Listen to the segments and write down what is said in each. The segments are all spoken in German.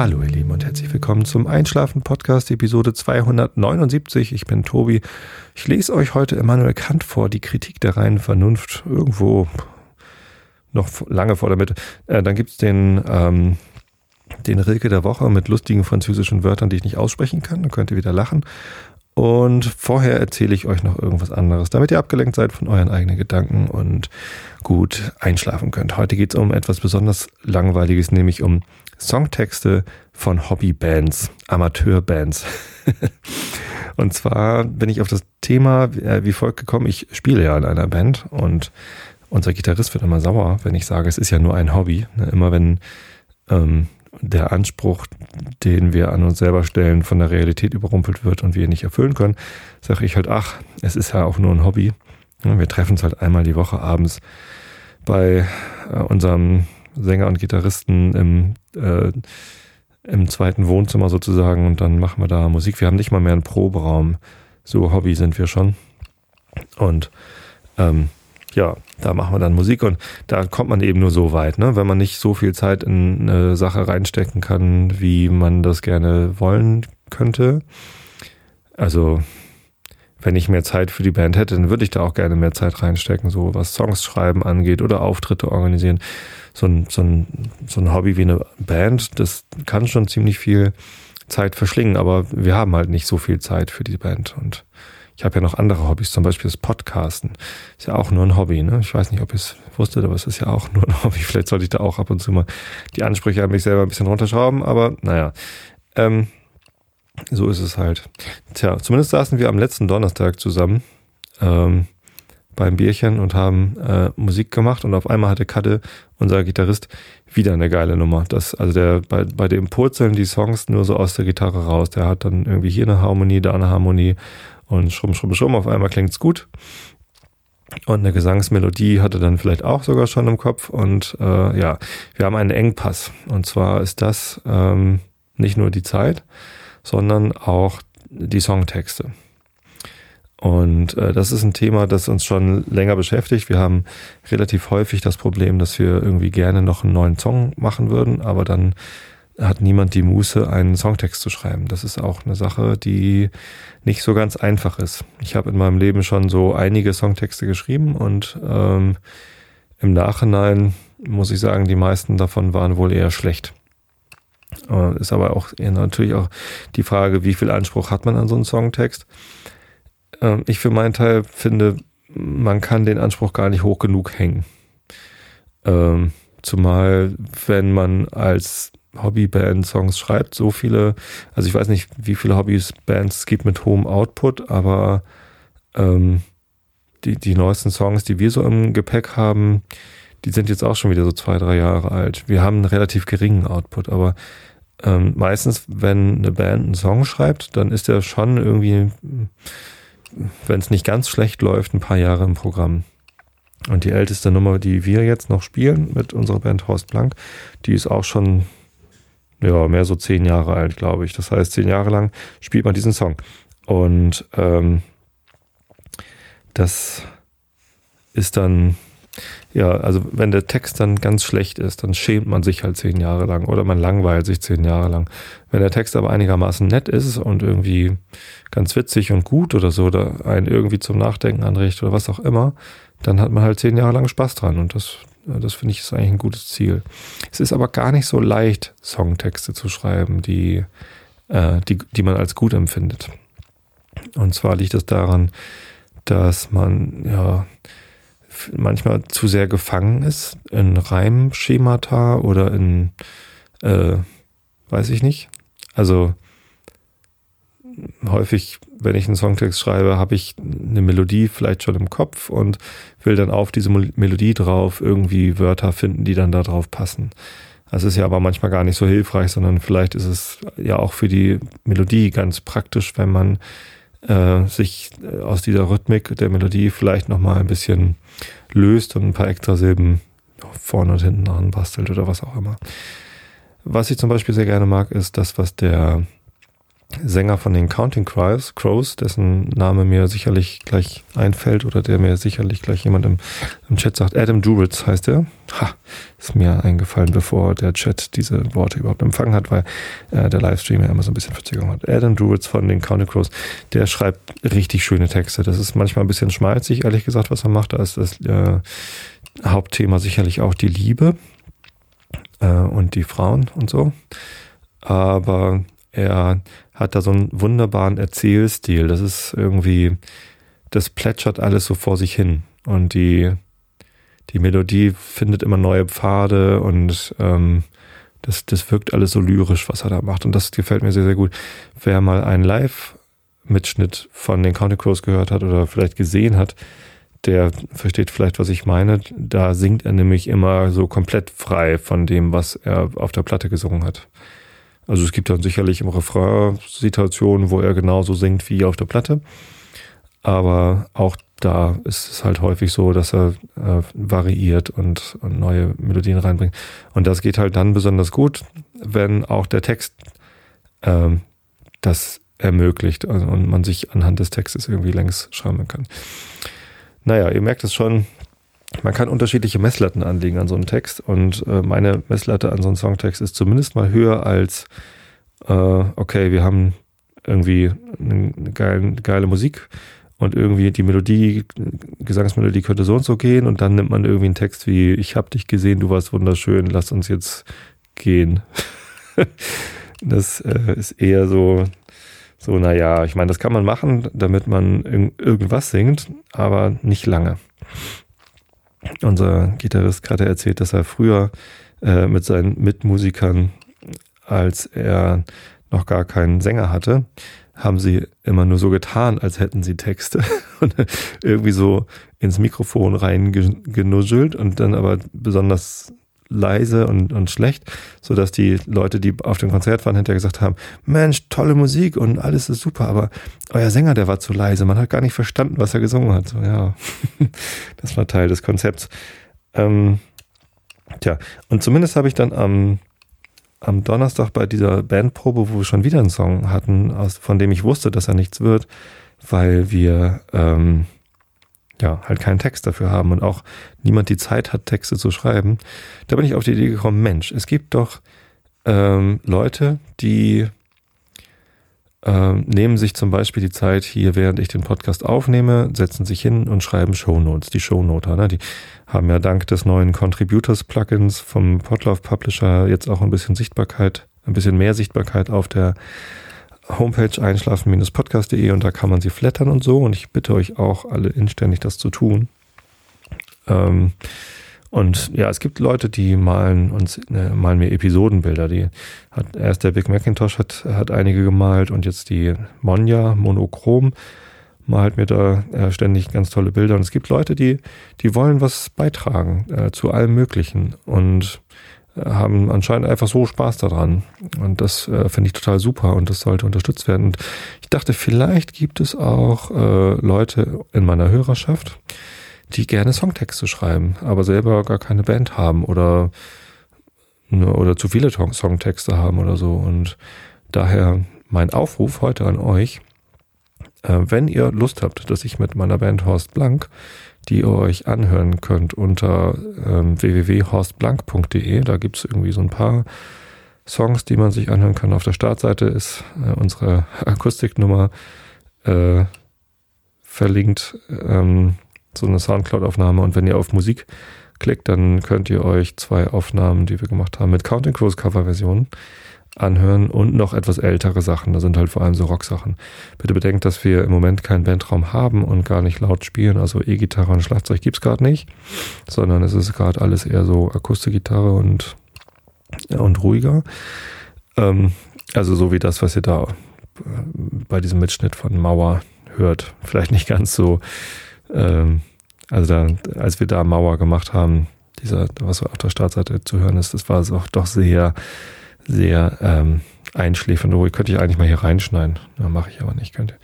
Hallo ihr Lieben und herzlich willkommen zum Einschlafen Podcast Episode 279. Ich bin Tobi. Ich lese euch heute Immanuel Kant vor, die Kritik der reinen Vernunft. Irgendwo noch lange vor der Mitte. Äh, dann gibt's den, ähm, den Rilke der Woche mit lustigen französischen Wörtern, die ich nicht aussprechen kann. Dann könnt ihr wieder lachen. Und vorher erzähle ich euch noch irgendwas anderes, damit ihr abgelenkt seid von euren eigenen Gedanken und gut einschlafen könnt. Heute geht es um etwas besonders Langweiliges, nämlich um Songtexte von Hobbybands, Amateurbands. und zwar bin ich auf das Thema äh, wie folgt gekommen. Ich spiele ja in einer Band und unser Gitarrist wird immer sauer, wenn ich sage, es ist ja nur ein Hobby. Ne, immer wenn ähm, der Anspruch, den wir an uns selber stellen, von der Realität überrumpelt wird und wir ihn nicht erfüllen können, sage ich halt, ach, es ist ja auch nur ein Hobby. Wir treffen uns halt einmal die Woche abends bei äh, unserem Sänger und Gitarristen im, äh, im zweiten Wohnzimmer sozusagen und dann machen wir da Musik. Wir haben nicht mal mehr einen Proberaum. So Hobby sind wir schon. Und ähm, ja, da machen wir dann Musik und da kommt man eben nur so weit, ne? Wenn man nicht so viel Zeit in eine Sache reinstecken kann, wie man das gerne wollen könnte. Also, wenn ich mehr Zeit für die Band hätte, dann würde ich da auch gerne mehr Zeit reinstecken, so was Songs schreiben angeht oder Auftritte organisieren. So ein, so ein, so ein Hobby wie eine Band, das kann schon ziemlich viel Zeit verschlingen, aber wir haben halt nicht so viel Zeit für die Band und ich habe ja noch andere Hobbys, zum Beispiel das Podcasten. Ist ja auch nur ein Hobby. Ne? Ich weiß nicht, ob ihr es wusstet, aber es ist ja auch nur ein Hobby. Vielleicht sollte ich da auch ab und zu mal die Ansprüche an mich selber ein bisschen runterschrauben, aber naja. Ähm, so ist es halt. Tja, zumindest saßen wir am letzten Donnerstag zusammen ähm, beim Bierchen und haben äh, Musik gemacht und auf einmal hatte Katte, unser Gitarrist, wieder eine geile Nummer. Das, also der, bei, bei dem purzeln die Songs nur so aus der Gitarre raus. Der hat dann irgendwie hier eine Harmonie, da eine Harmonie und schrumm, schrumm, schrumm, auf einmal klingt's gut. Und eine Gesangsmelodie hatte dann vielleicht auch sogar schon im Kopf. Und äh, ja, wir haben einen Engpass. Und zwar ist das ähm, nicht nur die Zeit, sondern auch die Songtexte. Und äh, das ist ein Thema, das uns schon länger beschäftigt. Wir haben relativ häufig das Problem, dass wir irgendwie gerne noch einen neuen Song machen würden, aber dann hat niemand die Muße, einen Songtext zu schreiben. Das ist auch eine Sache, die nicht so ganz einfach ist. Ich habe in meinem Leben schon so einige Songtexte geschrieben und ähm, im Nachhinein muss ich sagen, die meisten davon waren wohl eher schlecht. Äh, ist aber auch natürlich auch die Frage, wie viel Anspruch hat man an so einen Songtext. Äh, ich für meinen Teil finde, man kann den Anspruch gar nicht hoch genug hängen. Ähm, zumal wenn man als Hobbyband Songs schreibt, so viele, also ich weiß nicht, wie viele Hobbybands es gibt mit hohem Output, aber ähm, die, die neuesten Songs, die wir so im Gepäck haben, die sind jetzt auch schon wieder so zwei, drei Jahre alt. Wir haben einen relativ geringen Output, aber ähm, meistens, wenn eine Band einen Song schreibt, dann ist er schon irgendwie, wenn es nicht ganz schlecht läuft, ein paar Jahre im Programm. Und die älteste Nummer, die wir jetzt noch spielen mit unserer Band Horst Blank, die ist auch schon ja, mehr so zehn Jahre alt, glaube ich. Das heißt, zehn Jahre lang spielt man diesen Song. Und ähm, das ist dann, ja, also wenn der Text dann ganz schlecht ist, dann schämt man sich halt zehn Jahre lang oder man langweilt sich zehn Jahre lang. Wenn der Text aber einigermaßen nett ist und irgendwie ganz witzig und gut oder so, oder einen irgendwie zum Nachdenken anregt oder was auch immer, dann hat man halt zehn Jahre lang Spaß dran und das, das finde ich ist eigentlich ein gutes Ziel. Es ist aber gar nicht so leicht, Songtexte zu schreiben, die, äh, die, die man als gut empfindet. Und zwar liegt es daran, dass man ja manchmal zu sehr gefangen ist in Reimschemata oder in, äh, weiß ich nicht. Also häufig, wenn ich einen Songtext schreibe, habe ich eine Melodie vielleicht schon im Kopf und will dann auf diese Melodie drauf irgendwie Wörter finden, die dann da drauf passen. Das ist ja aber manchmal gar nicht so hilfreich, sondern vielleicht ist es ja auch für die Melodie ganz praktisch, wenn man äh, sich äh, aus dieser Rhythmik der Melodie vielleicht nochmal ein bisschen löst und ein paar extra Silben vorne und hinten dran bastelt oder was auch immer. Was ich zum Beispiel sehr gerne mag, ist das, was der Sänger von den Counting Crows, Crows, dessen Name mir sicherlich gleich einfällt oder der mir sicherlich gleich jemand im, im Chat sagt. Adam Duritz heißt er. Ha, ist mir eingefallen, bevor der Chat diese Worte überhaupt empfangen hat, weil äh, der Livestream ja immer so ein bisschen Verzögerung hat. Adam Duritz von den Counting Crows, der schreibt richtig schöne Texte. Das ist manchmal ein bisschen schmalzig, ehrlich gesagt, was er macht. Da ist das äh, Hauptthema sicherlich auch die Liebe äh, und die Frauen und so. Aber er hat da so einen wunderbaren Erzählstil. Das ist irgendwie, das plätschert alles so vor sich hin. Und die, die Melodie findet immer neue Pfade und ähm, das, das wirkt alles so lyrisch, was er da macht. Und das gefällt mir sehr, sehr gut. Wer mal einen Live-Mitschnitt von den County Crows gehört hat oder vielleicht gesehen hat, der versteht vielleicht, was ich meine. Da singt er nämlich immer so komplett frei von dem, was er auf der Platte gesungen hat. Also es gibt dann sicherlich im Refrain Situationen, wo er genauso singt wie auf der Platte. Aber auch da ist es halt häufig so, dass er äh, variiert und, und, neue Melodien reinbringt. Und das geht halt dann besonders gut, wenn auch der Text ähm, das ermöglicht und man sich anhand des Textes irgendwie längs schreiben kann. Naja, ihr merkt es schon, man kann unterschiedliche Messlatten anlegen an so einen Text und äh, meine Messlatte an so einen Songtext ist zumindest mal höher als, äh, okay, wir haben irgendwie eine geile, geile Musik und irgendwie die Melodie, Gesangsmelodie könnte so und so gehen und dann nimmt man irgendwie einen Text wie, ich hab dich gesehen, du warst wunderschön, lass uns jetzt gehen. das äh, ist eher so, so, naja, ich meine, das kann man machen, damit man irg irgendwas singt, aber nicht lange. Unser Gitarrist gerade erzählt, dass er früher äh, mit seinen Mitmusikern, als er noch gar keinen Sänger hatte, haben sie immer nur so getan, als hätten sie Texte und irgendwie so ins Mikrofon reingenuschelt und dann aber besonders leise und, und schlecht, so dass die Leute, die auf dem Konzert waren, hinterher gesagt haben, Mensch, tolle Musik und alles ist super, aber euer Sänger, der war zu leise, man hat gar nicht verstanden, was er gesungen hat. So, ja, das war Teil des Konzepts. Ähm, tja, und zumindest habe ich dann am, am Donnerstag bei dieser Bandprobe, wo wir schon wieder einen Song hatten, aus, von dem ich wusste, dass er nichts wird, weil wir ähm, ja, halt keinen Text dafür haben und auch niemand die Zeit hat, Texte zu schreiben, da bin ich auf die Idee gekommen, Mensch, es gibt doch ähm, Leute, die ähm, nehmen sich zum Beispiel die Zeit hier, während ich den Podcast aufnehme, setzen sich hin und schreiben Shownotes, die Shownoter, ne? die haben ja dank des neuen Contributors-Plugins vom Podlove Publisher jetzt auch ein bisschen Sichtbarkeit, ein bisschen mehr Sichtbarkeit auf der Homepage einschlafen-podcast.de und da kann man sie flattern und so. Und ich bitte euch auch alle inständig das zu tun. Ähm, und ja, es gibt Leute, die malen uns, ne, malen mir Episodenbilder. Die hat erst der Big Macintosh hat, hat einige gemalt und jetzt die Monja Monochrom malt mir da äh, ständig ganz tolle Bilder. Und es gibt Leute, die, die wollen was beitragen äh, zu allem Möglichen. Und haben anscheinend einfach so Spaß daran. Und das äh, finde ich total super und das sollte unterstützt werden. Und ich dachte, vielleicht gibt es auch äh, Leute in meiner Hörerschaft, die gerne Songtexte schreiben, aber selber gar keine Band haben oder, ne, oder zu viele Songtexte haben oder so. Und daher mein Aufruf heute an euch, äh, wenn ihr Lust habt, dass ich mit meiner Band Horst Blank die ihr euch anhören könnt unter ähm, www.horstblank.de. Da gibt es irgendwie so ein paar Songs, die man sich anhören kann. Auf der Startseite ist äh, unsere Akustiknummer äh, verlinkt, ähm, so eine Soundcloud-Aufnahme. Und wenn ihr auf Musik klickt, dann könnt ihr euch zwei Aufnahmen, die wir gemacht haben, mit Counting Crows Coverversionen anhören und noch etwas ältere Sachen. Da sind halt vor allem so Rocksachen. Bitte bedenkt, dass wir im Moment keinen Bandraum haben und gar nicht laut spielen. Also E-Gitarre und Schlagzeug gibt's gerade nicht, sondern es ist gerade alles eher so Akustikgitarre und, und ruhiger. Ähm, also so wie das, was ihr da bei diesem Mitschnitt von Mauer hört. Vielleicht nicht ganz so. Ähm, also da, als wir da Mauer gemacht haben, dieser, was auf der Startseite zu hören ist, das war auch doch sehr sehr ähm, einschläfernd. Oh, könnte ich eigentlich mal hier reinschneiden. Ja, mache ich aber nicht. Könnt ihr,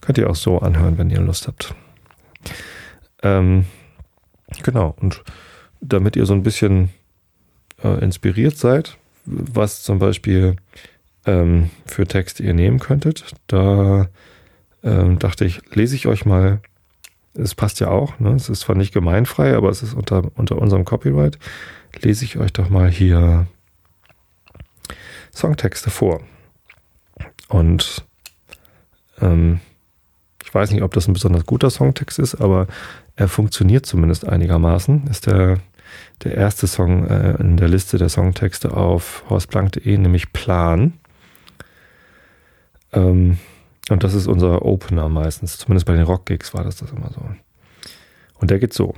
könnt ihr auch so anhören, wenn ihr Lust habt. Ähm, genau. Und damit ihr so ein bisschen äh, inspiriert seid, was zum Beispiel ähm, für Texte ihr nehmen könntet. Da ähm, dachte ich, lese ich euch mal, es passt ja auch, ne? es ist zwar nicht gemeinfrei, aber es ist unter, unter unserem Copyright, lese ich euch doch mal hier Songtexte vor. Und ähm, ich weiß nicht, ob das ein besonders guter Songtext ist, aber er funktioniert zumindest einigermaßen. Ist der, der erste Song äh, in der Liste der Songtexte auf horstplank.de, nämlich Plan. Ähm, und das ist unser Opener meistens. Zumindest bei den Rockgigs war das das immer so. Und der geht so.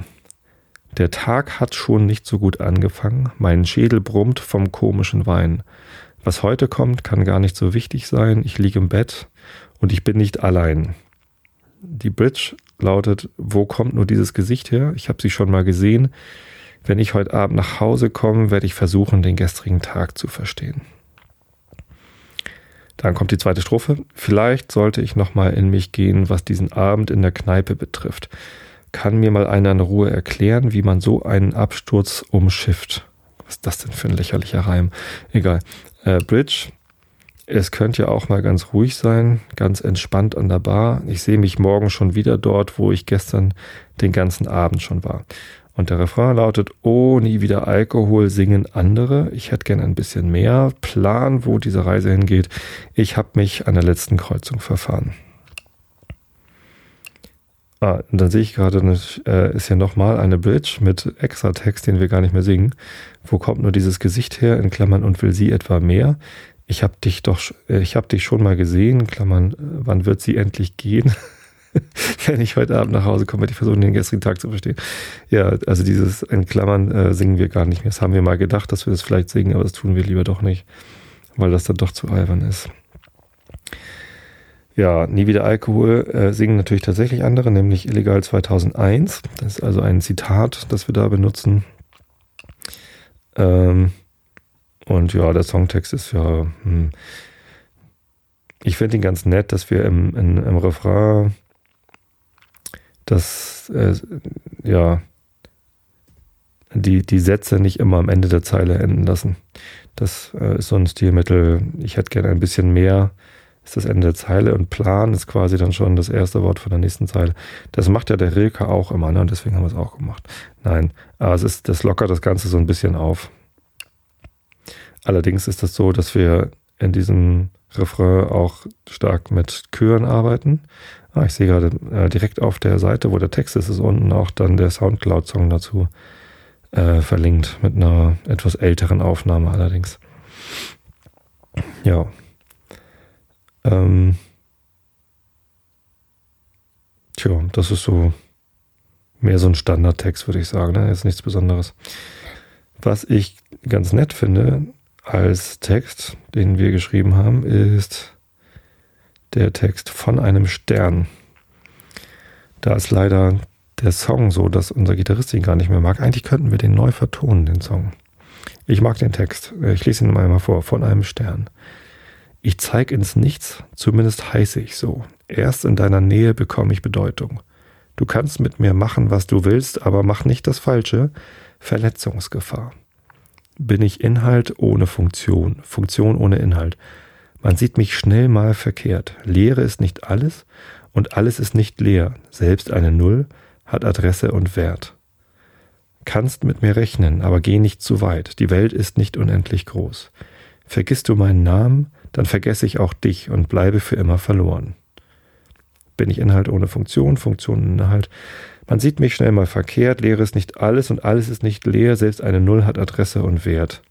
Der Tag hat schon nicht so gut angefangen. Mein Schädel brummt vom komischen Wein. Was heute kommt, kann gar nicht so wichtig sein. Ich liege im Bett und ich bin nicht allein. Die Bridge lautet, wo kommt nur dieses Gesicht her? Ich habe sie schon mal gesehen. Wenn ich heute Abend nach Hause komme, werde ich versuchen, den gestrigen Tag zu verstehen. Dann kommt die zweite Strophe. Vielleicht sollte ich nochmal in mich gehen, was diesen Abend in der Kneipe betrifft. Kann mir mal einer in Ruhe erklären, wie man so einen Absturz umschifft? Was ist das denn für ein lächerlicher Reim? Egal. Äh, Bridge. Es könnte ja auch mal ganz ruhig sein, ganz entspannt an der Bar. Ich sehe mich morgen schon wieder dort, wo ich gestern den ganzen Abend schon war. Und der Refrain lautet, oh, nie wieder Alkohol singen andere. Ich hätte gern ein bisschen mehr Plan, wo diese Reise hingeht. Ich habe mich an der letzten Kreuzung verfahren. Ah, und dann sehe ich gerade, äh, ist hier nochmal eine Bridge mit extra Text, den wir gar nicht mehr singen. Wo kommt nur dieses Gesicht her, in Klammern, und will sie etwa mehr? Ich habe dich doch, äh, ich habe dich schon mal gesehen, in Klammern, äh, wann wird sie endlich gehen? Wenn ich heute Abend nach Hause komme, werde ich versuchen, den gestrigen Tag zu verstehen. Ja, also dieses in Klammern äh, singen wir gar nicht mehr. Das haben wir mal gedacht, dass wir das vielleicht singen, aber das tun wir lieber doch nicht, weil das dann doch zu albern ist. Ja, nie wieder Alkohol äh, singen natürlich tatsächlich andere, nämlich Illegal 2001. Das ist also ein Zitat, das wir da benutzen. Ähm, und ja, der Songtext ist ja, hm, ich finde ihn ganz nett, dass wir im, in, im Refrain das, äh, ja, die, die Sätze nicht immer am Ende der Zeile enden lassen. Das äh, ist so ein Stilmittel. Ich hätte gerne ein bisschen mehr ist das Ende der Zeile und Plan ist quasi dann schon das erste Wort von der nächsten Zeile. Das macht ja der Rilke auch immer, ne? Und deswegen haben wir es auch gemacht. Nein, aber es ist, das lockert das Ganze so ein bisschen auf. Allerdings ist das so, dass wir in diesem Refrain auch stark mit Chören arbeiten. Ah, ich sehe gerade äh, direkt auf der Seite, wo der Text ist, ist unten auch dann der Soundcloud-Song dazu äh, verlinkt, mit einer etwas älteren Aufnahme allerdings. Ja, ähm, tja, das ist so mehr so ein Standardtext, würde ich sagen. Ne? Ist nichts Besonderes. Was ich ganz nett finde als Text, den wir geschrieben haben, ist der Text von einem Stern. Da ist leider der Song so, dass unser Gitarrist ihn gar nicht mehr mag. Eigentlich könnten wir den neu vertonen, den Song. Ich mag den Text. Ich lese ihn mal, vor. Von einem Stern. Ich zeig ins Nichts, zumindest heiße ich so. Erst in deiner Nähe bekomme ich Bedeutung. Du kannst mit mir machen, was du willst, aber mach nicht das Falsche. Verletzungsgefahr. Bin ich Inhalt ohne Funktion, Funktion ohne Inhalt. Man sieht mich schnell mal verkehrt. Leere ist nicht alles und alles ist nicht leer. Selbst eine Null hat Adresse und Wert. Kannst mit mir rechnen, aber geh nicht zu weit. Die Welt ist nicht unendlich groß. Vergisst du meinen Namen, dann vergesse ich auch dich und bleibe für immer verloren. Bin ich Inhalt ohne Funktion, Funktion Inhalt. Man sieht mich schnell mal verkehrt, Leere ist nicht alles und alles ist nicht leer, selbst eine Null hat Adresse und Wert.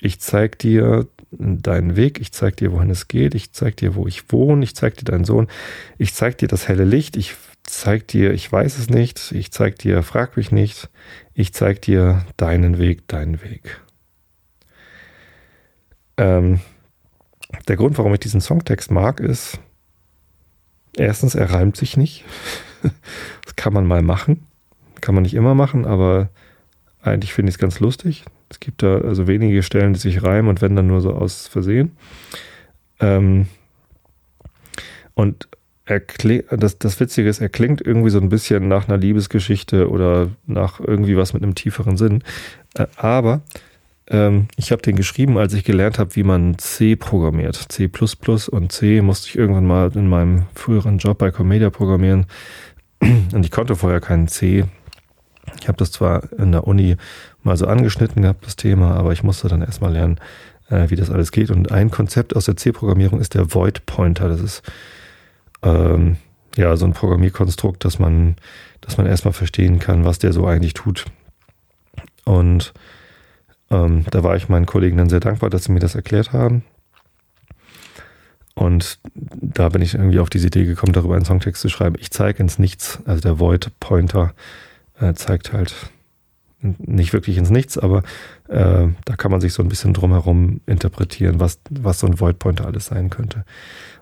Ich zeig dir deinen Weg, ich zeig dir, wohin es geht, ich zeig dir, wo ich wohne, ich zeig dir deinen Sohn, ich zeig dir das helle Licht, ich zeig dir, ich weiß es nicht, ich zeig dir, frag mich nicht, ich zeig dir deinen Weg, deinen Weg. Ähm, der Grund, warum ich diesen Songtext mag, ist, erstens, er reimt sich nicht. das kann man mal machen. Kann man nicht immer machen, aber eigentlich finde ich es ganz lustig. Es gibt da also wenige Stellen, die sich reimen und wenn dann nur so aus Versehen. Ähm, und das, das Witzige ist, er klingt irgendwie so ein bisschen nach einer Liebesgeschichte oder nach irgendwie was mit einem tieferen Sinn. Äh, aber Ähm, ich habe den geschrieben, als ich gelernt habe, wie man C programmiert. C und C musste ich irgendwann mal in meinem früheren Job bei Comedia programmieren. Und ich konnte vorher keinen C. Ich habe das zwar in der Uni mal so angeschnitten gehabt, das Thema, aber ich musste dann erstmal lernen, äh, wie das alles geht. Und ein Konzept aus der C-Programmierung ist der Void Pointer. Das ist ähm, ja so ein Programmierkonstrukt, dass man, dass man erstmal verstehen kann, was der so eigentlich tut. Und ähm, da war ich meinen Kollegen dann sehr dankbar, dass sie mir das erklärt haben. Und da bin ich irgendwie auf diese Idee gekommen, darüber einen Songtext zu schreiben. Ich zeige ins Nichts, also der Void Pointer äh, zeigt halt nicht wirklich ins Nichts, aber äh, da kann man sich so ein bisschen drumherum interpretieren, was, was so ein Void Pointer alles sein könnte.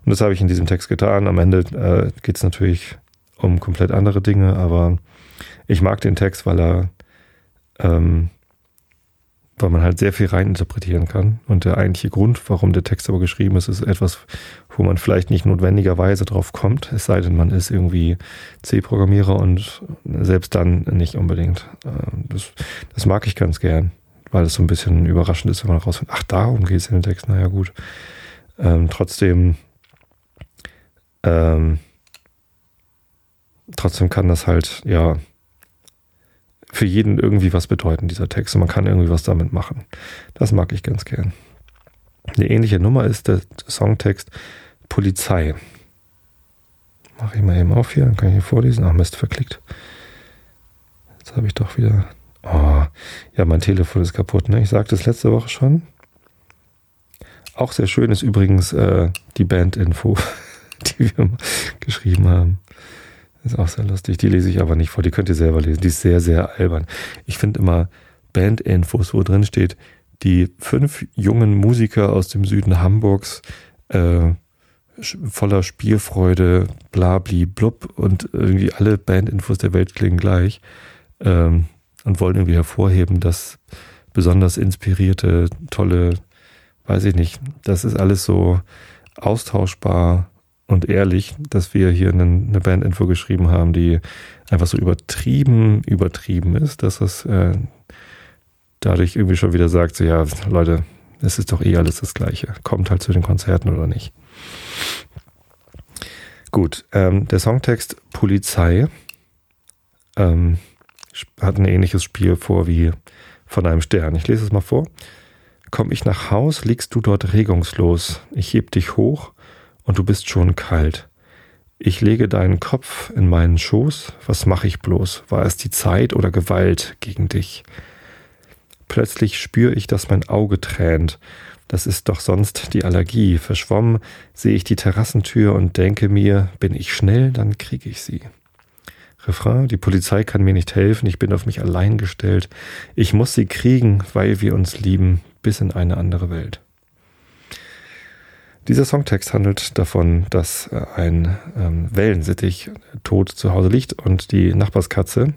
Und das habe ich in diesem Text getan. Am Ende äh, geht es natürlich um komplett andere Dinge, aber ich mag den Text, weil er ähm, weil man halt sehr viel reininterpretieren kann. Und der eigentliche Grund, warum der Text aber geschrieben ist, ist etwas, wo man vielleicht nicht notwendigerweise drauf kommt, es sei denn, man ist irgendwie C-Programmierer und selbst dann nicht unbedingt. Ähm, das, das mag ich ganz gern, weil es so ein bisschen überraschend ist, wenn man rausfindet, ach, darum geht es in den Text, naja gut. Ähm, trotzdem, ähm, trotzdem kann das halt, ja, für jeden irgendwie was bedeuten, dieser Text. Und man kann irgendwie was damit machen. Das mag ich ganz gern. Eine ähnliche Nummer ist der Songtext Polizei. Mache ich mal eben auf hier, dann kann ich hier vorlesen. Ach, Mist, verklickt. Jetzt habe ich doch wieder. Oh, ja, mein Telefon ist kaputt. Ne? Ich sagte es letzte Woche schon. Auch sehr schön ist übrigens äh, die Band-Info, die wir geschrieben haben. Ist auch sehr lustig. Die lese ich aber nicht vor. Die könnt ihr selber lesen. Die ist sehr, sehr albern. Ich finde immer Bandinfos, wo drin steht, die fünf jungen Musiker aus dem Süden Hamburgs, äh, voller Spielfreude, blabli, blub und irgendwie alle Bandinfos der Welt klingen gleich ähm, und wollen irgendwie hervorheben, dass besonders inspirierte, tolle, weiß ich nicht, das ist alles so austauschbar und ehrlich, dass wir hier eine, Bandinfo geschrieben haben, die einfach so übertrieben, übertrieben ist, dass es äh, dadurch irgendwie schon wieder sagt, so ja, Leute, es ist doch eh alles das Gleiche. Kommt halt zu den Konzerten oder nicht. Gut, ähm, der Songtext Polizei ähm, hat ein ähnliches Spiel vor wie von einem Stern. Ich lese es mal vor. Komm ich nach Haus, liegst du dort regungslos. Ich heb dich hoch und du bist schon kalt. Ich lege deinen Kopf in meinen Schoß, was mache ich bloß? War es die Zeit oder Gewalt gegen dich? Plötzlich spüre ich, dass mein Auge tränt. Das ist doch sonst die Allergie. Verschwommen sehe ich die Terrassentür und denke mir, bin ich schnell, dann kriege ich sie. Refrain, die Polizei kann mir nicht helfen, ich bin auf mich allein gestellt. Ich muss sie kriegen, weil wir uns lieben, bis in eine andere Welt. Dieser Songtext handelt davon, dass äh, ein ähm, Wellensittich tot zu Hause liegt und die Nachbarskatze,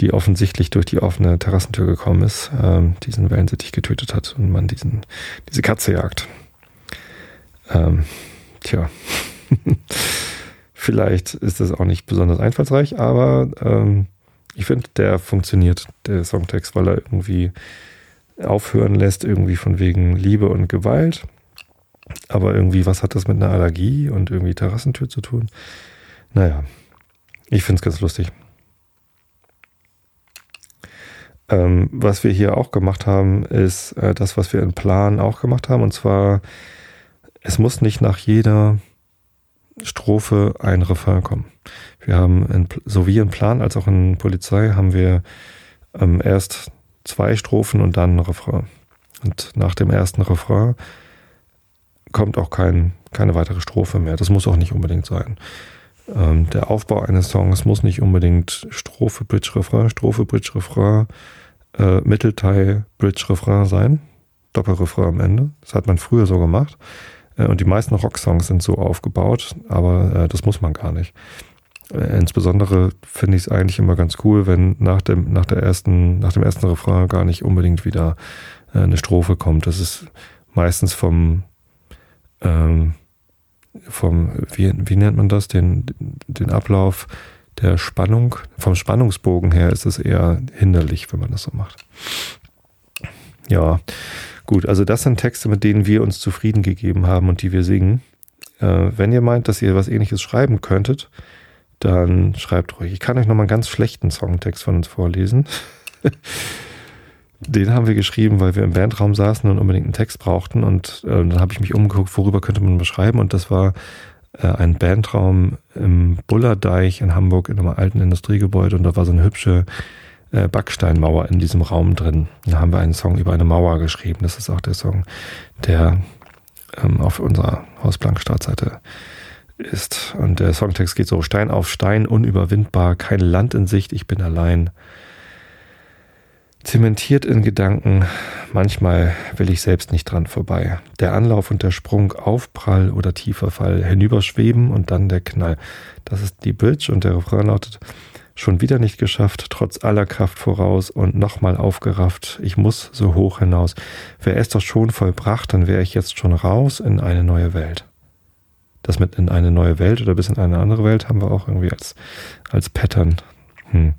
die offensichtlich durch die offene Terrassentür gekommen ist, ähm, diesen Wellensittich getötet hat und man diesen, diese Katze jagt. Ähm, tja, vielleicht ist das auch nicht besonders einfallsreich, aber ähm, ich finde, der funktioniert, der Songtext, weil er irgendwie aufhören lässt, irgendwie von wegen Liebe und Gewalt aber irgendwie, was hat das mit einer Allergie und irgendwie Terrassentür zu tun? Naja, ich finde es ganz lustig. Ähm, was wir hier auch gemacht haben, ist äh, das, was wir in Plan auch gemacht haben. Und zwar, es muss nicht nach jeder Strophe ein Refrain kommen. Wir haben in, sowie in Plan als auch in Polizei haben wir ähm, erst zwei Strophen und dann ein Refrain. Und nach dem ersten Refrain kommt auch kein, keine weitere Strophe mehr. Das muss auch nicht unbedingt sein. Ähm, der Aufbau eines Songs muss nicht unbedingt Strophe, Bridge, Refrain, Strophe, Bridge, Refrain, äh, Mittelteil, Bridge, Refrain sein. Doppelrefrain am Ende. Das hat man früher so gemacht. Äh, und die meisten Rocksongs sind so aufgebaut, aber äh, das muss man gar nicht. Äh, insbesondere finde ich es eigentlich immer ganz cool, wenn nach dem, nach der ersten, nach dem ersten Refrain gar nicht unbedingt wieder äh, eine Strophe kommt. Das ist meistens vom, ähm, vom, wie, wie nennt man das, den, den Ablauf der Spannung, vom Spannungsbogen her ist es eher hinderlich, wenn man das so macht. Ja, gut. Also das sind Texte, mit denen wir uns zufrieden gegeben haben und die wir singen. Äh, wenn ihr meint, dass ihr was ähnliches schreiben könntet, dann schreibt ruhig. Ich kann euch nochmal einen ganz schlechten Songtext von uns vorlesen. Den haben wir geschrieben, weil wir im Bandraum saßen und unbedingt einen Text brauchten. Und äh, dann habe ich mich umgeguckt, worüber könnte man beschreiben. Und das war äh, ein Bandraum im Bullerdeich in Hamburg in einem alten Industriegebäude. Und da war so eine hübsche äh, Backsteinmauer in diesem Raum drin. Da haben wir einen Song über eine Mauer geschrieben. Das ist auch der Song, der ähm, auf unserer Hausblank-Startseite ist. Und der Songtext geht so: Stein auf Stein, unüberwindbar, kein Land in Sicht, ich bin allein. Zementiert in Gedanken, manchmal will ich selbst nicht dran vorbei. Der Anlauf und der Sprung, Aufprall oder tiefer Fall, hinüberschweben und dann der Knall. Das ist die Bridge und der Refrain lautet, schon wieder nicht geschafft, trotz aller Kraft voraus und nochmal aufgerafft, ich muss so hoch hinaus. Wäre es doch schon vollbracht, dann wäre ich jetzt schon raus in eine neue Welt. Das mit in eine neue Welt oder bis in eine andere Welt haben wir auch irgendwie als, als Pattern. Hm.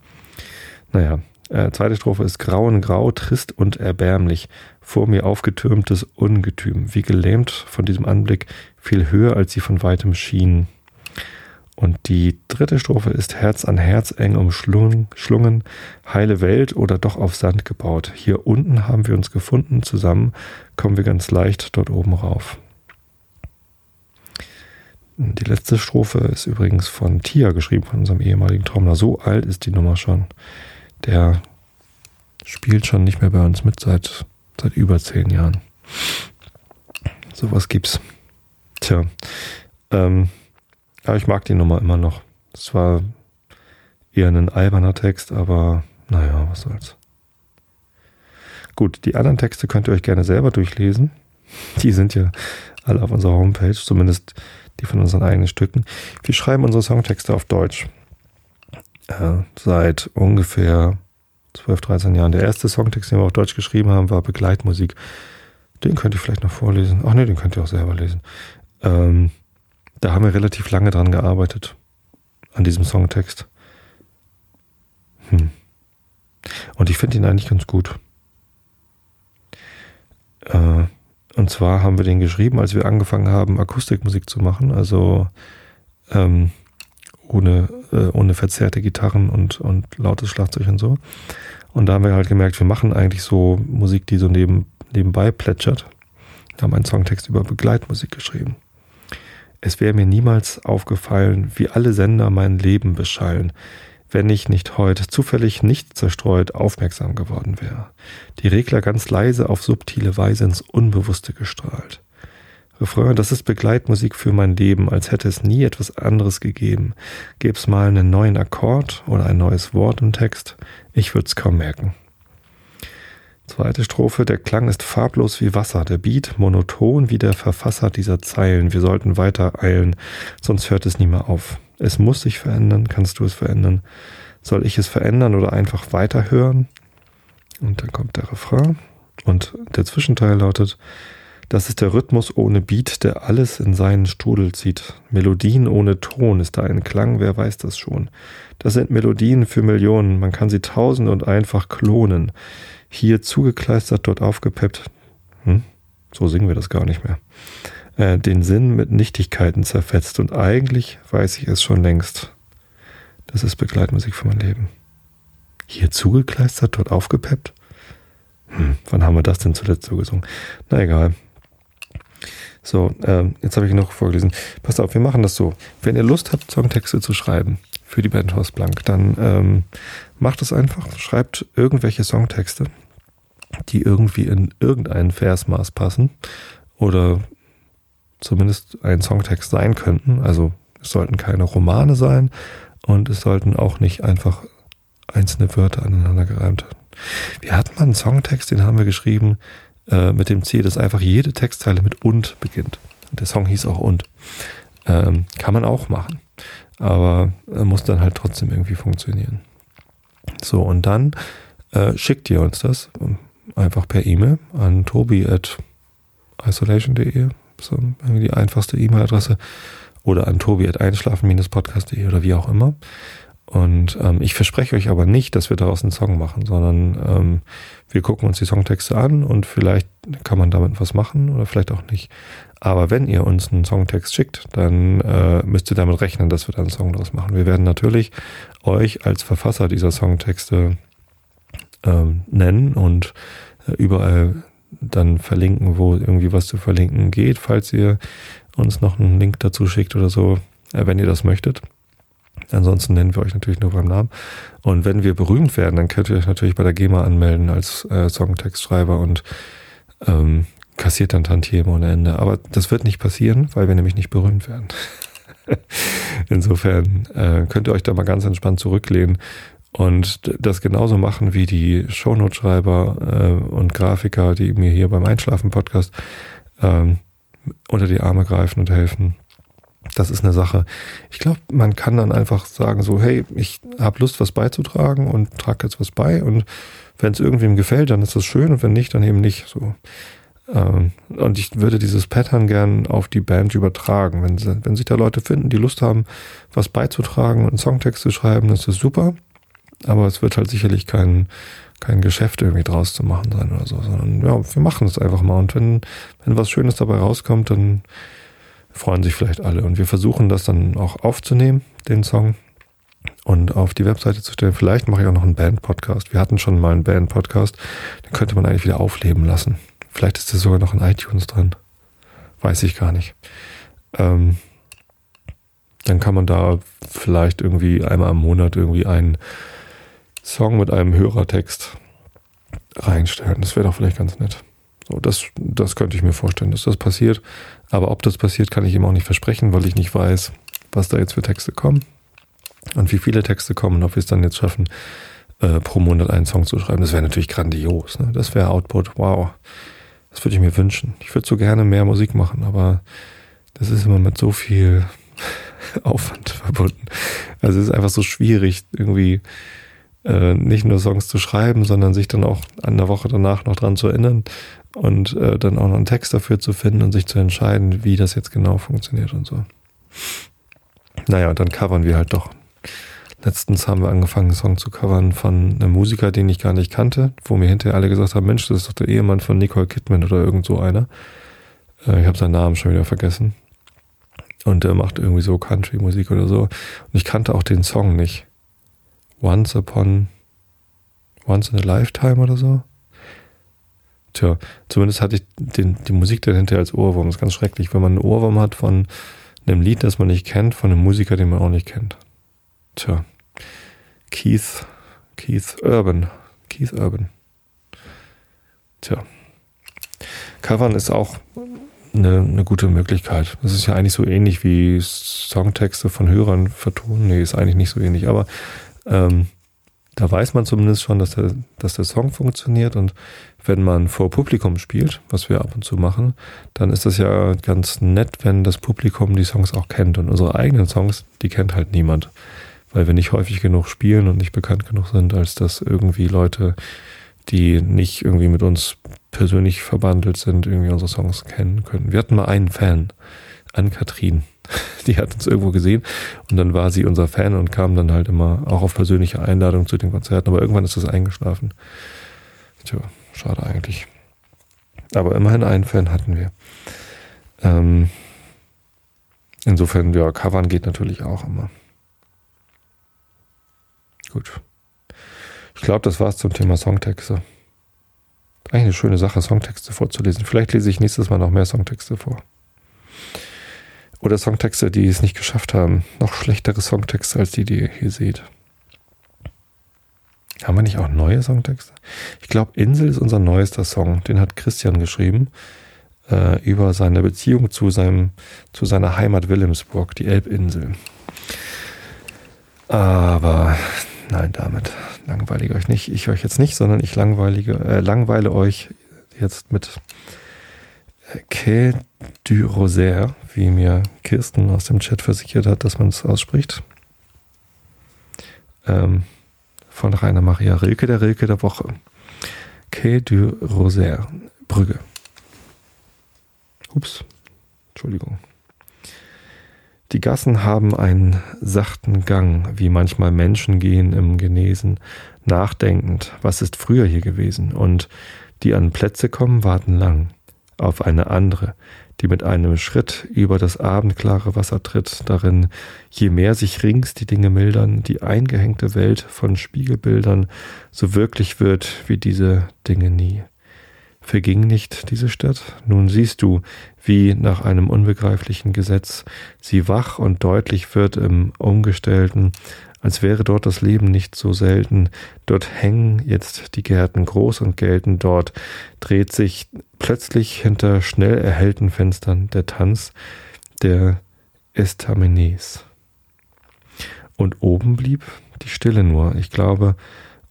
Naja, äh, zweite Strophe ist Grauen grau, trist und erbärmlich, vor mir aufgetürmtes Ungetüm, wie gelähmt von diesem Anblick, viel höher als sie von weitem schien. Und die dritte Strophe ist Herz an Herz eng umschlungen, heile Welt oder doch auf Sand gebaut. Hier unten haben wir uns gefunden, zusammen kommen wir ganz leicht dort oben rauf. Die letzte Strophe ist übrigens von Tia geschrieben, von unserem ehemaligen Trommler. So alt ist die Nummer schon der spielt schon nicht mehr bei uns mit seit, seit über zehn Jahren. Sowas gibt's. Tja. Ähm, aber ich mag die Nummer immer noch. Es war eher ein alberner Text, aber naja, was soll's. Gut, die anderen Texte könnt ihr euch gerne selber durchlesen. Die sind ja alle auf unserer Homepage, zumindest die von unseren eigenen Stücken. Wir schreiben unsere Songtexte auf Deutsch seit ungefähr 12, 13 Jahren. Der erste Songtext, den wir auf Deutsch geschrieben haben, war Begleitmusik. Den könnt ihr vielleicht noch vorlesen. Ach nee, den könnt ihr auch selber lesen. Ähm, da haben wir relativ lange dran gearbeitet. An diesem Songtext. Hm. Und ich finde ihn eigentlich ganz gut. Äh, und zwar haben wir den geschrieben, als wir angefangen haben, Akustikmusik zu machen. Also ähm, ohne, äh, ohne verzerrte Gitarren und, und lautes Schlagzeug und so. Und da haben wir halt gemerkt, wir machen eigentlich so Musik, die so neben, nebenbei plätschert. Wir haben einen Songtext über Begleitmusik geschrieben. Es wäre mir niemals aufgefallen, wie alle Sender mein Leben beschallen, wenn ich nicht heute zufällig nicht zerstreut aufmerksam geworden wäre. Die Regler ganz leise auf subtile Weise ins Unbewusste gestrahlt. Refrain, das ist Begleitmusik für mein Leben, als hätte es nie etwas anderes gegeben. Gäb's mal einen neuen Akkord oder ein neues Wort im Text, ich würd's kaum merken. Zweite Strophe, der Klang ist farblos wie Wasser, der Beat monoton wie der Verfasser dieser Zeilen. Wir sollten weiter eilen, sonst hört es nie mehr auf. Es muss sich verändern, kannst du es verändern? Soll ich es verändern oder einfach weiterhören? Und dann kommt der Refrain und der Zwischenteil lautet, das ist der Rhythmus ohne Beat, der alles in seinen Strudel zieht. Melodien ohne Ton ist da ein Klang, wer weiß das schon. Das sind Melodien für Millionen, man kann sie tausend und einfach klonen. Hier zugekleistert, dort aufgepeppt. Hm? So singen wir das gar nicht mehr. Äh, den Sinn mit Nichtigkeiten zerfetzt und eigentlich weiß ich es schon längst. Das ist Begleitmusik für mein Leben. Hier zugekleistert, dort aufgepeppt? Hm, wann haben wir das denn zuletzt so gesungen? Na egal. So, ähm, jetzt habe ich noch vorgelesen. Passt auf, wir machen das so. Wenn ihr Lust habt, Songtexte zu schreiben für die Band Horst Blank, dann ähm, macht es einfach. Schreibt irgendwelche Songtexte, die irgendwie in irgendein Versmaß passen oder zumindest ein Songtext sein könnten. Also es sollten keine Romane sein und es sollten auch nicht einfach einzelne Wörter aneinander gereimt werden. Wir hatten mal einen Songtext, den haben wir geschrieben, äh, mit dem Ziel, dass einfach jede Textzeile mit und beginnt. Der Song hieß auch und. Ähm, kann man auch machen. Aber äh, muss dann halt trotzdem irgendwie funktionieren. So, und dann äh, schickt ihr uns das einfach per E-Mail an tobi at isolation.de. So die einfachste E-Mail-Adresse. Oder an tobi at einschlafen-podcast.de oder wie auch immer. Und ähm, ich verspreche euch aber nicht, dass wir daraus einen Song machen, sondern ähm, wir gucken uns die Songtexte an und vielleicht kann man damit was machen oder vielleicht auch nicht. Aber wenn ihr uns einen Songtext schickt, dann äh, müsst ihr damit rechnen, dass wir da einen Song daraus machen. Wir werden natürlich euch als Verfasser dieser Songtexte ähm, nennen und äh, überall dann verlinken, wo irgendwie was zu verlinken geht, falls ihr uns noch einen Link dazu schickt oder so, äh, wenn ihr das möchtet. Ansonsten nennen wir euch natürlich nur beim Namen. Und wenn wir berühmt werden, dann könnt ihr euch natürlich bei der GEMA anmelden als äh, Songtextschreiber und ähm, kassiert dann Tantieme ohne Ende. Aber das wird nicht passieren, weil wir nämlich nicht berühmt werden. Insofern äh, könnt ihr euch da mal ganz entspannt zurücklehnen und das genauso machen wie die Shownote-Schreiber äh, und Grafiker, die mir hier beim Einschlafen-Podcast ähm, unter die Arme greifen und helfen. Das ist eine Sache. Ich glaube, man kann dann einfach sagen so, hey, ich habe Lust, was beizutragen und trage jetzt was bei und wenn es irgendwem gefällt, dann ist das schön und wenn nicht, dann eben nicht. So. Ähm, und ich würde dieses Pattern gern auf die Band übertragen. Wenn, sie, wenn sich da Leute finden, die Lust haben, was beizutragen und einen Songtext zu schreiben, ist das super. Aber es wird halt sicherlich kein, kein Geschäft irgendwie draus zu machen sein oder so, sondern ja, wir machen es einfach mal. Und wenn, wenn was Schönes dabei rauskommt, dann freuen sich vielleicht alle. Und wir versuchen das dann auch aufzunehmen, den Song, und auf die Webseite zu stellen. Vielleicht mache ich auch noch einen Band-Podcast. Wir hatten schon mal einen Band-Podcast. Den könnte man eigentlich wieder aufleben lassen. Vielleicht ist der sogar noch in iTunes drin. Weiß ich gar nicht. Ähm, dann kann man da vielleicht irgendwie einmal im Monat irgendwie einen Song mit einem Hörertext reinstellen. Das wäre doch vielleicht ganz nett. So, das, das könnte ich mir vorstellen, dass das passiert. Aber ob das passiert, kann ich ihm auch nicht versprechen, weil ich nicht weiß, was da jetzt für Texte kommen und wie viele Texte kommen und ob wir es dann jetzt schaffen, äh, pro Monat einen Song zu schreiben. Das wäre natürlich grandios. Ne? Das wäre Output. Wow. Das würde ich mir wünschen. Ich würde so gerne mehr Musik machen, aber das ist immer mit so viel Aufwand verbunden. Also es ist einfach so schwierig, irgendwie äh, nicht nur Songs zu schreiben, sondern sich dann auch an der Woche danach noch dran zu erinnern und äh, dann auch noch einen Text dafür zu finden und sich zu entscheiden, wie das jetzt genau funktioniert und so. Naja, und dann covern wir halt doch. Letztens haben wir angefangen, einen Song zu covern von einem Musiker, den ich gar nicht kannte, wo mir hinterher alle gesagt haben, Mensch, das ist doch der Ehemann von Nicole Kidman oder irgend so einer. Äh, ich habe seinen Namen schon wieder vergessen. Und der macht irgendwie so Country-Musik oder so. Und ich kannte auch den Song nicht. Once Upon, Once in a Lifetime oder so. Tja, zumindest hatte ich den, die Musik dahinter als Ohrwurm. Das ist ganz schrecklich, wenn man einen Ohrwurm hat von einem Lied, das man nicht kennt, von einem Musiker, den man auch nicht kennt. Tja, Keith, Keith Urban, Keith Urban. Tja, Covern ist auch eine, eine gute Möglichkeit. Das ist ja eigentlich so ähnlich wie Songtexte von Hörern vertonen. Nee, ist eigentlich nicht so ähnlich, aber ähm, da weiß man zumindest schon, dass der, dass der Song funktioniert. Und wenn man vor Publikum spielt, was wir ab und zu machen, dann ist das ja ganz nett, wenn das Publikum die Songs auch kennt. Und unsere eigenen Songs, die kennt halt niemand, weil wir nicht häufig genug spielen und nicht bekannt genug sind, als dass irgendwie Leute, die nicht irgendwie mit uns persönlich verbandelt sind, irgendwie unsere Songs kennen können. Wir hatten mal einen Fan, Ann-Kathrin, die hat uns irgendwo gesehen und dann war sie unser Fan und kam dann halt immer auch auf persönliche Einladung zu den Konzerten, aber irgendwann ist das eingeschlafen. Tja, schade eigentlich. Aber immerhin einen Fan hatten wir. Ähm, insofern, ja, covern geht natürlich auch immer. Gut. Ich glaube, das war's zum Thema Songtexte. Eigentlich eine schöne Sache, Songtexte vorzulesen. Vielleicht lese ich nächstes Mal noch mehr Songtexte vor. Oder Songtexte, die es nicht geschafft haben. Noch schlechtere Songtexte als die, die ihr hier seht. Haben wir nicht auch neue Songtexte? Ich glaube, Insel ist unser neuester Song. Den hat Christian geschrieben äh, über seine Beziehung zu seinem zu seiner Heimat Wilhelmsburg, die Elbinsel. Aber nein, damit langweilige euch nicht. Ich euch jetzt nicht, sondern ich langweilige, äh, langweile euch jetzt mit Quai du Rosaire, wie mir Kirsten aus dem Chat versichert hat, dass man es ausspricht. Ähm, von Rainer Maria Rilke, der Rilke der Woche. Quai du Rosaire, Brügge. Ups, Entschuldigung. Die Gassen haben einen sachten Gang, wie manchmal Menschen gehen im Genesen, nachdenkend, was ist früher hier gewesen, und die an Plätze kommen, warten lang auf eine andere, die mit einem Schritt über das abendklare Wasser tritt, darin je mehr sich rings die Dinge mildern, die eingehängte Welt von Spiegelbildern so wirklich wird wie diese Dinge nie. Verging nicht diese Stadt? Nun siehst du, wie nach einem unbegreiflichen Gesetz sie wach und deutlich wird im Umgestellten, als wäre dort das Leben nicht so selten. Dort hängen jetzt die Gärten groß und gelten, dort dreht sich plötzlich hinter schnell erhellten Fenstern der Tanz der Estamenes. Und oben blieb die Stille nur, ich glaube,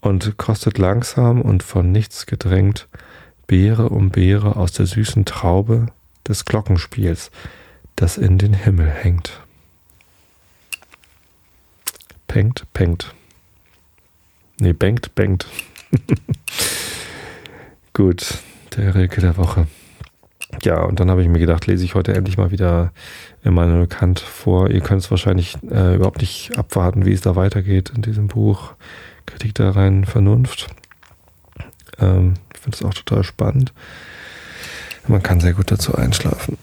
und kostet langsam und von nichts gedrängt Beere um Beere aus der süßen Traube des Glockenspiels, das in den Himmel hängt. Pengt, pengt. Nee, bangt, bangt. Gut, der Rilke der Woche. Ja, und dann habe ich mir gedacht, lese ich heute endlich mal wieder Immanuel Kant vor. Ihr könnt es wahrscheinlich äh, überhaupt nicht abwarten, wie es da weitergeht in diesem Buch. Kritik der reinen Vernunft. Ähm, ich finde es auch total spannend. Man kann sehr gut dazu einschlafen.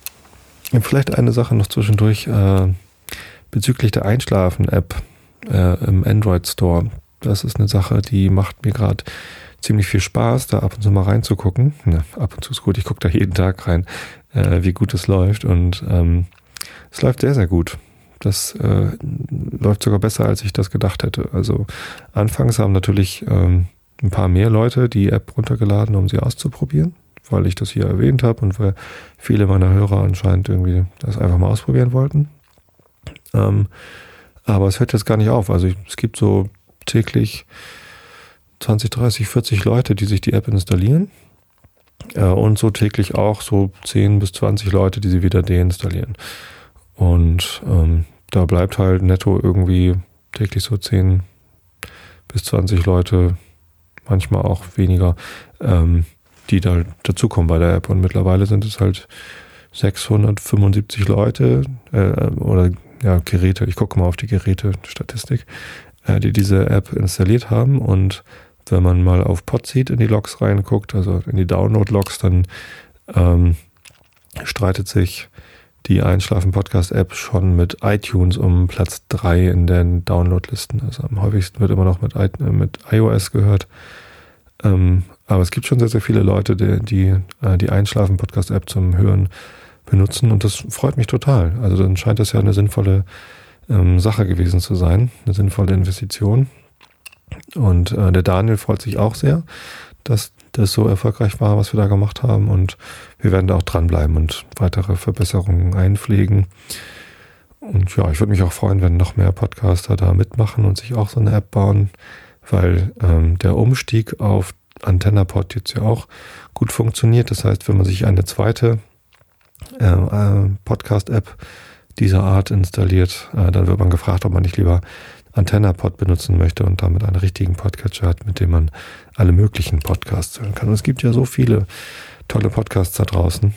Vielleicht eine Sache noch zwischendurch äh, bezüglich der Einschlafen-App äh, im Android Store. Das ist eine Sache, die macht mir gerade ziemlich viel Spaß, da ab und zu mal reinzugucken. Ja, ab und zu ist gut, ich gucke da jeden Tag rein, äh, wie gut es läuft. Und ähm, es läuft sehr, sehr gut. Das äh, läuft sogar besser, als ich das gedacht hätte. Also anfangs haben natürlich ähm, ein paar mehr Leute die App runtergeladen, um sie auszuprobieren, weil ich das hier erwähnt habe und weil viele meiner Hörer anscheinend irgendwie das einfach mal ausprobieren wollten. Ähm, aber es hört jetzt gar nicht auf. Also es gibt so täglich 20, 30, 40 Leute, die sich die App installieren. Äh, und so täglich auch so 10 bis 20 Leute, die sie wieder deinstallieren. Und ähm, da bleibt halt netto irgendwie täglich so 10 bis 20 Leute manchmal auch weniger, ähm, die da dazukommen bei der App. Und mittlerweile sind es halt 675 Leute äh, oder ja, Geräte, ich gucke mal auf die Geräte-Statistik, äh, die diese App installiert haben. Und wenn man mal auf Podseed in die Logs reinguckt, also in die Download-Logs, dann ähm, streitet sich die Einschlafen-Podcast-App schon mit iTunes um Platz 3 in den Download-Listen. Also am häufigsten wird immer noch mit, äh, mit iOS gehört. Ähm, aber es gibt schon sehr, sehr viele Leute, die die, äh, die Einschlafen-Podcast-App zum Hören benutzen und das freut mich total. Also dann scheint das ja eine sinnvolle ähm, Sache gewesen zu sein, eine sinnvolle Investition. Und äh, der Daniel freut sich auch sehr, dass das so erfolgreich war, was wir da gemacht haben. Und wir werden da auch dranbleiben und weitere Verbesserungen einpflegen. Und ja, ich würde mich auch freuen, wenn noch mehr Podcaster da mitmachen und sich auch so eine App bauen weil ähm, der Umstieg auf AntennaPod jetzt ja auch gut funktioniert. Das heißt, wenn man sich eine zweite äh, äh, Podcast-App dieser Art installiert, äh, dann wird man gefragt, ob man nicht lieber AntennaPod benutzen möchte und damit einen richtigen Podcatcher hat, mit dem man alle möglichen Podcasts hören kann. Und es gibt ja so viele tolle Podcasts da draußen,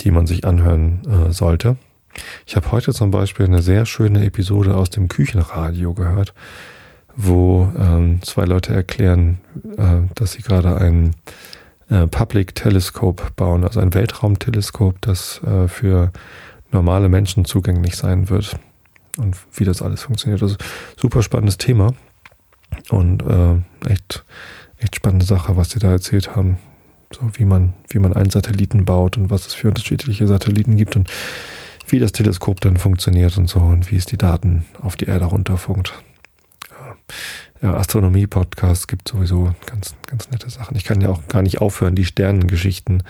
die man sich anhören äh, sollte. Ich habe heute zum Beispiel eine sehr schöne Episode aus dem Küchenradio gehört wo ähm, zwei Leute erklären, äh, dass sie gerade ein äh, Public Telescope bauen, also ein Weltraumteleskop, das äh, für normale Menschen zugänglich sein wird und wie das alles funktioniert. Also super spannendes Thema und äh, echt, echt spannende Sache, was sie da erzählt haben. So wie man, wie man einen Satelliten baut und was es für unterschiedliche Satelliten gibt und wie das Teleskop dann funktioniert und so und wie es die Daten auf die Erde runterfunkt ja, Astronomie-Podcast gibt sowieso ganz, ganz nette Sachen. Ich kann ja auch gar nicht aufhören, die Sternengeschichten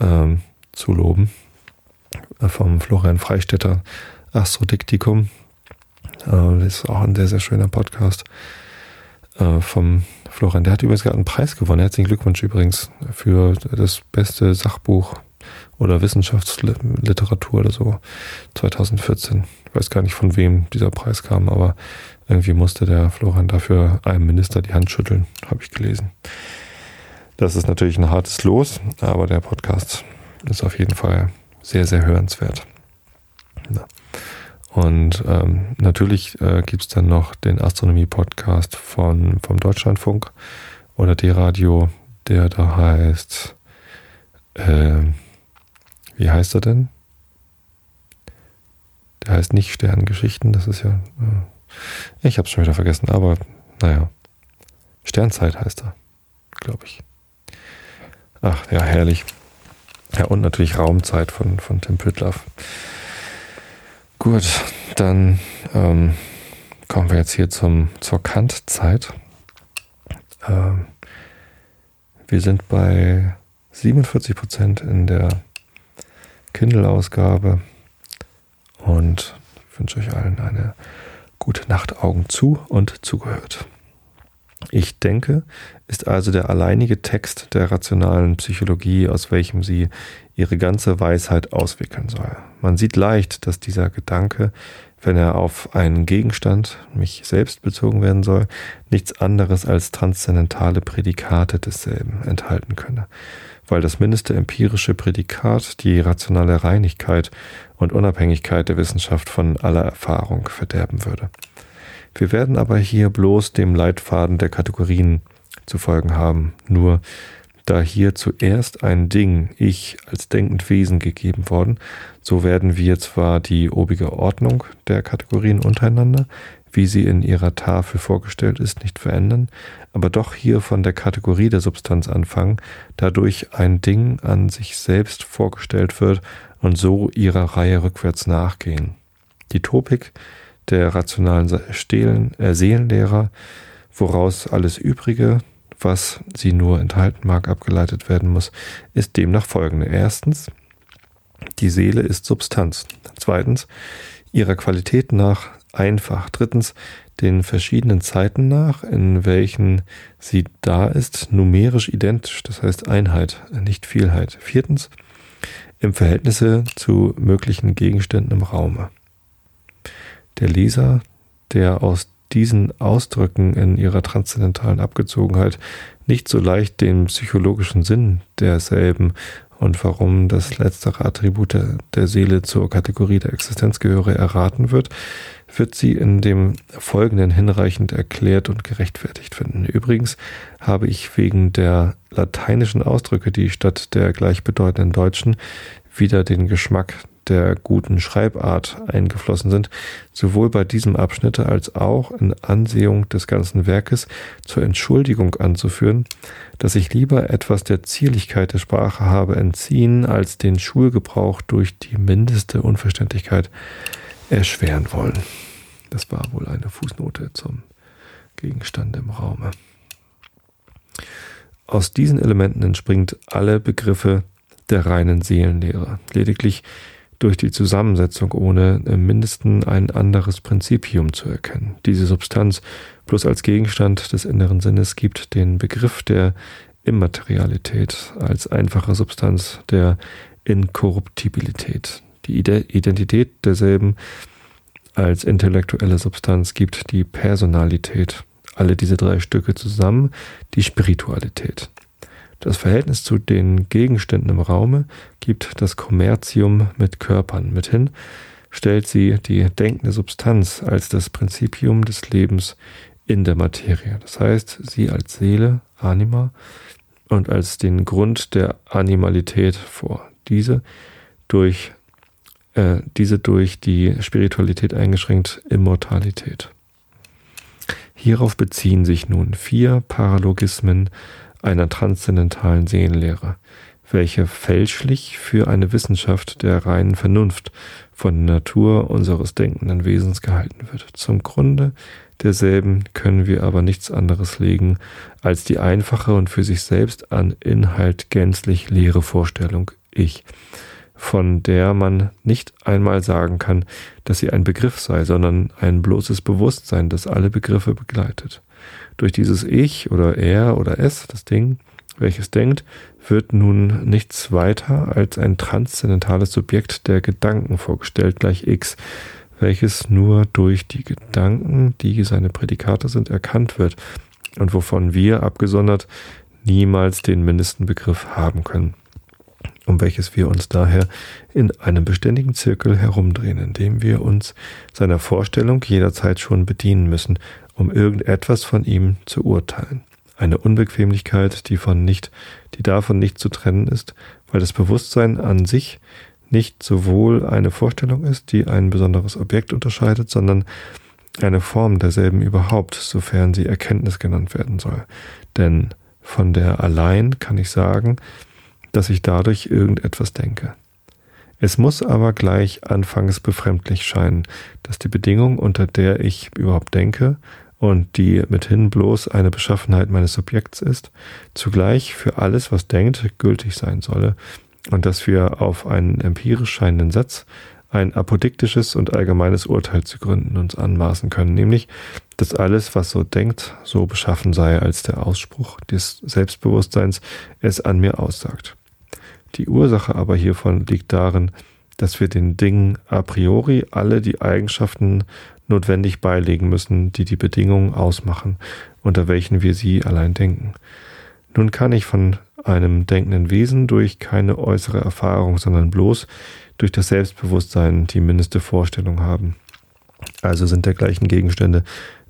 ähm, zu loben. Äh, vom Florian Freistetter Astrodiktikum. Äh, das ist auch ein sehr, sehr schöner Podcast. Äh, vom Florian. Der hat übrigens gerade einen Preis gewonnen. Herzlichen Glückwunsch übrigens für das beste Sachbuch oder Wissenschaftsliteratur oder so 2014. Ich weiß gar nicht, von wem dieser Preis kam, aber irgendwie musste der Florian dafür einem Minister die Hand schütteln, habe ich gelesen. Das ist natürlich ein hartes Los, aber der Podcast ist auf jeden Fall sehr, sehr hörenswert. Ja. Und ähm, natürlich äh, gibt es dann noch den Astronomie-Podcast vom Deutschlandfunk oder D-Radio, der da heißt, äh, wie heißt er denn? Der heißt nicht Sternengeschichten, das ist ja, ich habe es schon wieder vergessen, aber naja, Sternzeit heißt er, glaube ich. Ach ja, herrlich. Ja, und natürlich Raumzeit von, von Tim Pritloff. Gut, dann ähm, kommen wir jetzt hier zum, zur Kant-Zeit. Ähm, wir sind bei 47 Prozent in der Kindle-Ausgabe und wünsche euch allen eine gute Nacht, Augen zu und zugehört. Ich denke, ist also der alleinige Text der rationalen Psychologie, aus welchem sie ihre ganze Weisheit auswickeln soll. Man sieht leicht, dass dieser Gedanke, wenn er auf einen Gegenstand, mich selbst bezogen werden soll, nichts anderes als transzendentale Prädikate desselben enthalten könne, weil das mindeste empirische Prädikat die rationale Reinigkeit und Unabhängigkeit der Wissenschaft von aller Erfahrung verderben würde. Wir werden aber hier bloß dem Leitfaden der Kategorien zu folgen haben, nur da hier zuerst ein Ding, ich als denkend Wesen gegeben worden, so werden wir zwar die obige Ordnung der Kategorien untereinander, wie sie in ihrer Tafel vorgestellt ist, nicht verändern, aber doch hier von der Kategorie der Substanz anfangen, dadurch ein Ding an sich selbst vorgestellt wird und so ihrer Reihe rückwärts nachgehen. Die Topik der rationalen äh, Seelenlehrer, woraus alles Übrige, was sie nur enthalten mag, abgeleitet werden muss, ist demnach folgende. Erstens, die Seele ist Substanz. Zweitens, ihrer Qualität nach einfach. Drittens, den verschiedenen Zeiten nach, in welchen sie da ist, numerisch identisch, das heißt Einheit, nicht Vielheit. Viertens, im Verhältnisse zu möglichen Gegenständen im Raume. Der Leser, der aus diesen Ausdrücken in ihrer transzendentalen Abgezogenheit nicht so leicht den psychologischen Sinn derselben und warum das letztere Attribut der, Seele zur Kategorie der Existenz gehöre, erraten wird, wird sie in dem Folgenden hinreichend erklärt und gerechtfertigt finden. Übrigens habe ich wegen der lateinischen Ausdrücke, die statt der gleichbedeutenden deutschen wieder den Geschmack der guten Schreibart eingeflossen sind, sowohl bei diesem Abschnitt als auch in Ansehung des ganzen Werkes zur Entschuldigung anzuführen, dass ich lieber etwas der Zierlichkeit der Sprache habe entziehen, als den Schulgebrauch durch die mindeste Unverständlichkeit erschweren wollen. Das war wohl eine Fußnote zum Gegenstand im Raume. Aus diesen Elementen entspringt alle Begriffe der reinen Seelenlehre. Lediglich durch die Zusammensetzung ohne im Mindesten ein anderes Prinzipium zu erkennen. Diese Substanz bloß als Gegenstand des inneren Sinnes gibt den Begriff der Immaterialität als einfache Substanz der Inkorruptibilität. Die Identität derselben als intellektuelle Substanz gibt die Personalität. Alle diese drei Stücke zusammen die Spiritualität. Das Verhältnis zu den Gegenständen im Raume gibt das Kommerzium mit Körpern. Mithin stellt sie die denkende Substanz als das Prinzipium des Lebens in der Materie. Das heißt, sie als Seele, Anima und als den Grund der Animalität vor. Diese durch, äh, diese durch die Spiritualität eingeschränkt Immortalität. Hierauf beziehen sich nun vier Paralogismen einer transzendentalen Seelenlehre, welche fälschlich für eine Wissenschaft der reinen Vernunft von der Natur unseres denkenden Wesens gehalten wird. Zum Grunde derselben können wir aber nichts anderes legen als die einfache und für sich selbst an Inhalt gänzlich leere Vorstellung Ich, von der man nicht einmal sagen kann, dass sie ein Begriff sei, sondern ein bloßes Bewusstsein, das alle Begriffe begleitet. Durch dieses Ich oder Er oder Es, das Ding, welches denkt, wird nun nichts weiter als ein transzendentales Subjekt der Gedanken vorgestellt, gleich X, welches nur durch die Gedanken, die seine Prädikate sind, erkannt wird und wovon wir, abgesondert, niemals den mindesten Begriff haben können. um welches wir uns daher in einem beständigen Zirkel herumdrehen, indem wir uns seiner Vorstellung jederzeit schon bedienen müssen, um irgendetwas von ihm zu urteilen. Eine Unbequemlichkeit, die von nicht, die davon nicht zu trennen ist, weil das Bewusstsein an sich nicht sowohl eine Vorstellung ist, die ein besonderes Objekt unterscheidet, sondern eine Form derselben überhaupt, sofern sie Erkenntnis genannt werden soll. Denn von der allein kann ich sagen, dass ich dadurch irgendetwas denke. Es muss aber gleich anfangs befremdlich scheinen, dass die Bedingung, unter der ich überhaupt denke und die mithin bloß eine Beschaffenheit meines Subjekts ist, zugleich für alles, was denkt, gültig sein solle und dass wir auf einen empirisch scheinenden Satz ein apodiktisches und allgemeines Urteil zu gründen uns anmaßen können, nämlich, dass alles, was so denkt, so beschaffen sei, als der Ausspruch des Selbstbewusstseins es an mir aussagt. Die Ursache aber hiervon liegt darin, dass wir den Dingen a priori alle die Eigenschaften notwendig beilegen müssen, die die Bedingungen ausmachen, unter welchen wir sie allein denken. Nun kann ich von einem denkenden Wesen durch keine äußere Erfahrung, sondern bloß durch das Selbstbewusstsein die mindeste Vorstellung haben. Also sind dergleichen Gegenstände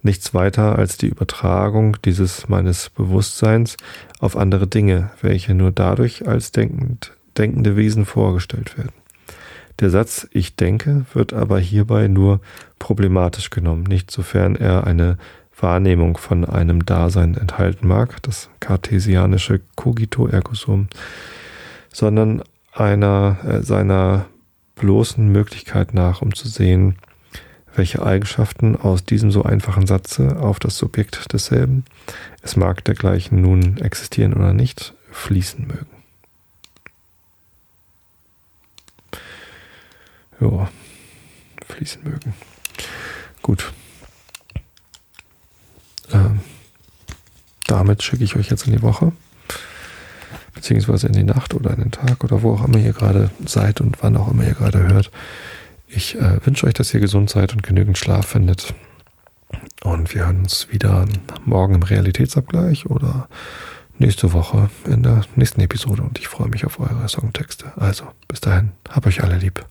nichts weiter als die Übertragung dieses meines Bewusstseins auf andere Dinge, welche nur dadurch als denkend, denkende Wesen vorgestellt werden. Der Satz Ich denke wird aber hierbei nur problematisch genommen, nicht sofern er eine Wahrnehmung von einem Dasein enthalten mag, das kartesianische Cogito ergo sum, sondern einer äh, seiner bloßen Möglichkeit nach, um zu sehen, welche Eigenschaften aus diesem so einfachen Satze auf das Subjekt desselben, es mag dergleichen nun existieren oder nicht, fließen mögen. Ja, fließen mögen. Gut. Ähm, damit schicke ich euch jetzt in die Woche, beziehungsweise in die Nacht oder in den Tag oder wo auch immer ihr gerade seid und wann auch immer ihr gerade hört. Ich äh, wünsche euch, dass ihr gesund seid und genügend Schlaf findet. Und wir hören uns wieder morgen im Realitätsabgleich oder nächste Woche in der nächsten Episode. Und ich freue mich auf eure Songtexte. Also, bis dahin, hab euch alle lieb.